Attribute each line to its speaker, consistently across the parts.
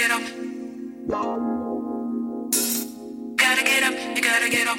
Speaker 1: get up. Gotta get up, you gotta get up.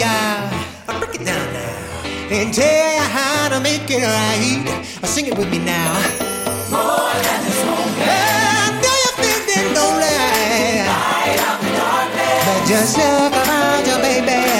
Speaker 2: Ya. I'll break it down now and tell you how to make it right. Sing it with me now. More than this moment. I know you're feeling lonely. Light up the darkness. But just look around you, baby.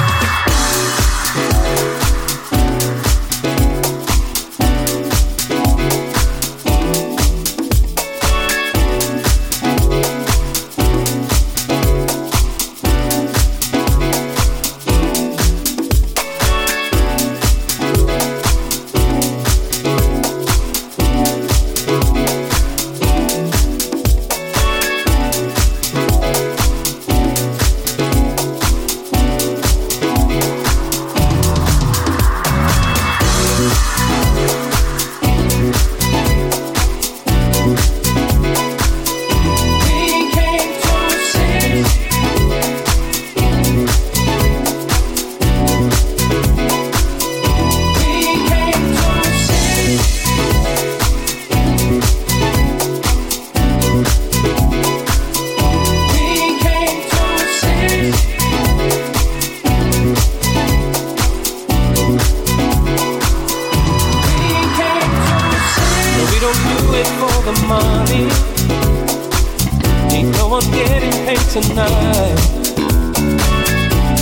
Speaker 3: Tonight.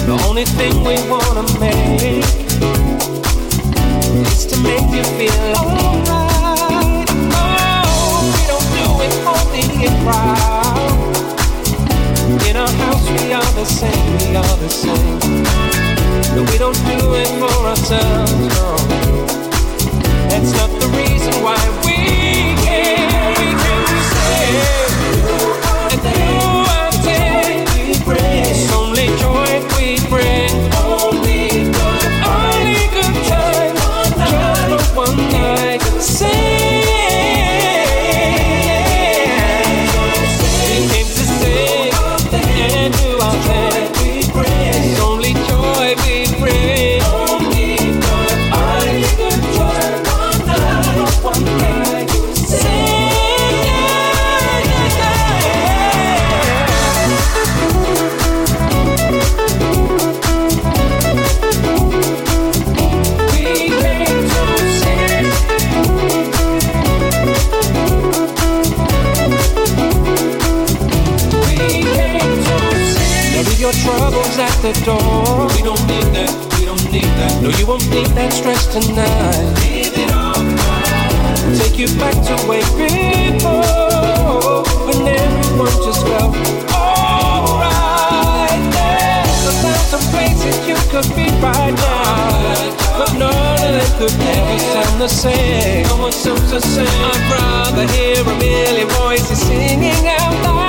Speaker 3: The only thing we wanna make is to make you feel alright. No, we don't do it for the crowd. In our house we are the same, we are the same. No, we don't do it for ourselves, no. That's not the reason why we the door. We don't need that. We don't need that. No, you won't need that stress tonight. Leave it all behind. Take you back to way before when everyone just felt alright. There's a thousand places you could be right now. but none of them could ever sound the same. No one sounds the same. I'd rather hear a million voices singing out loud.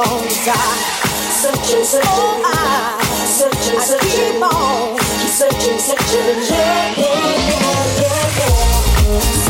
Speaker 4: on desire. Searching, searching, oh, I, searching, I searching, keep on, searching, searching, searching, yeah, yeah, yeah. yeah.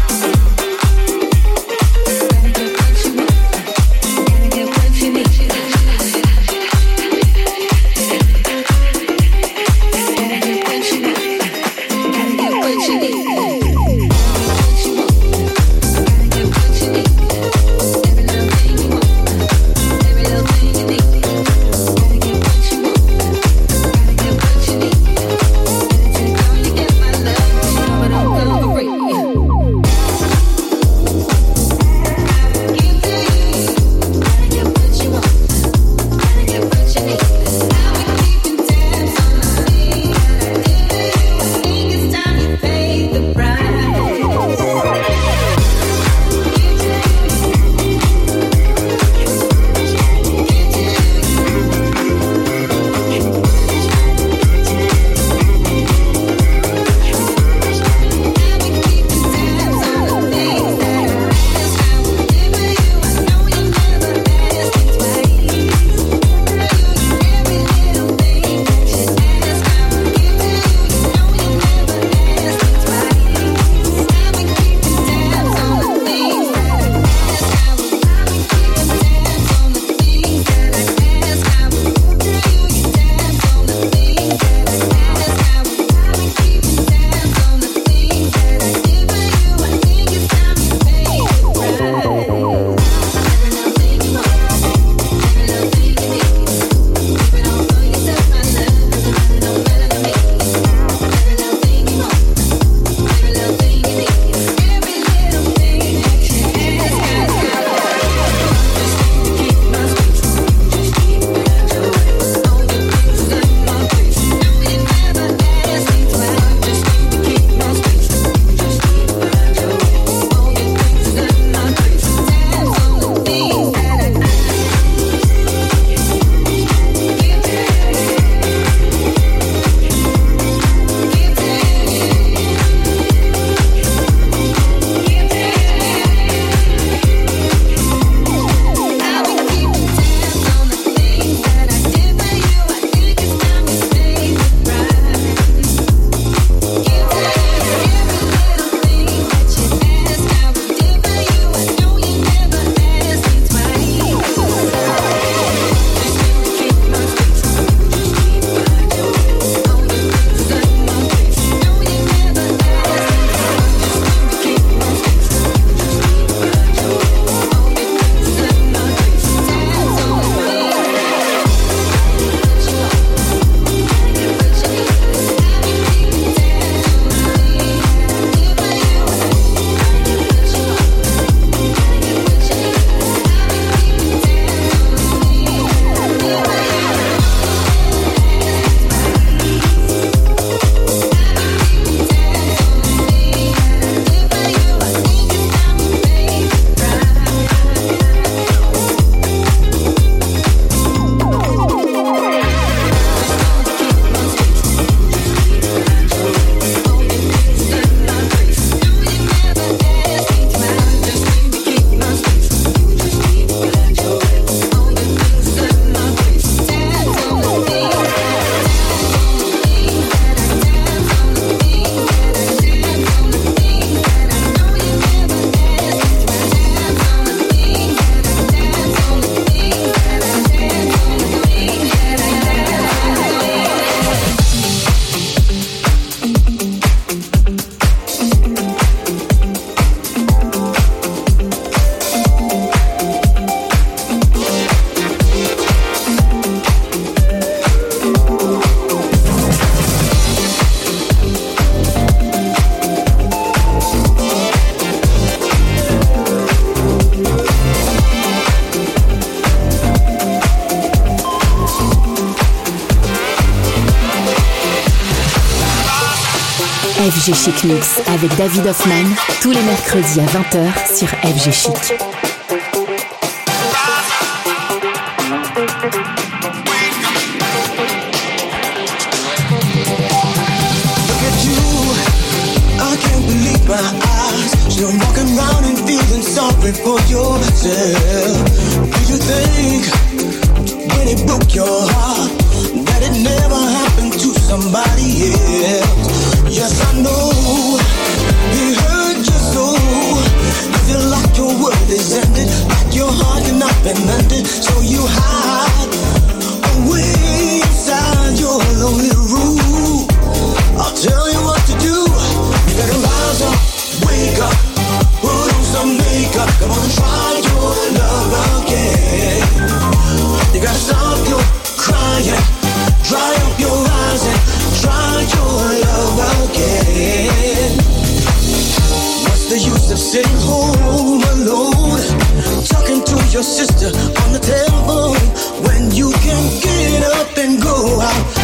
Speaker 5: FG Chic Mix avec David Hoffman tous les mercredis à 20h sur FG Chic.
Speaker 6: You're walking around and feeling sorry for yourself. Do you think when it broke your heart that it never happened to somebody else. Yes, I know he hurt you so. I feel like your world is ended, like your heart cannot be mended, so you hide away inside your lonely room. I'll tell you what to do. You better rise up, wake up, put on some makeup. Come on and try your love again. You gotta stop your crying. What's the use of sitting home alone, talking to your sister on the telephone when you can get up and go out?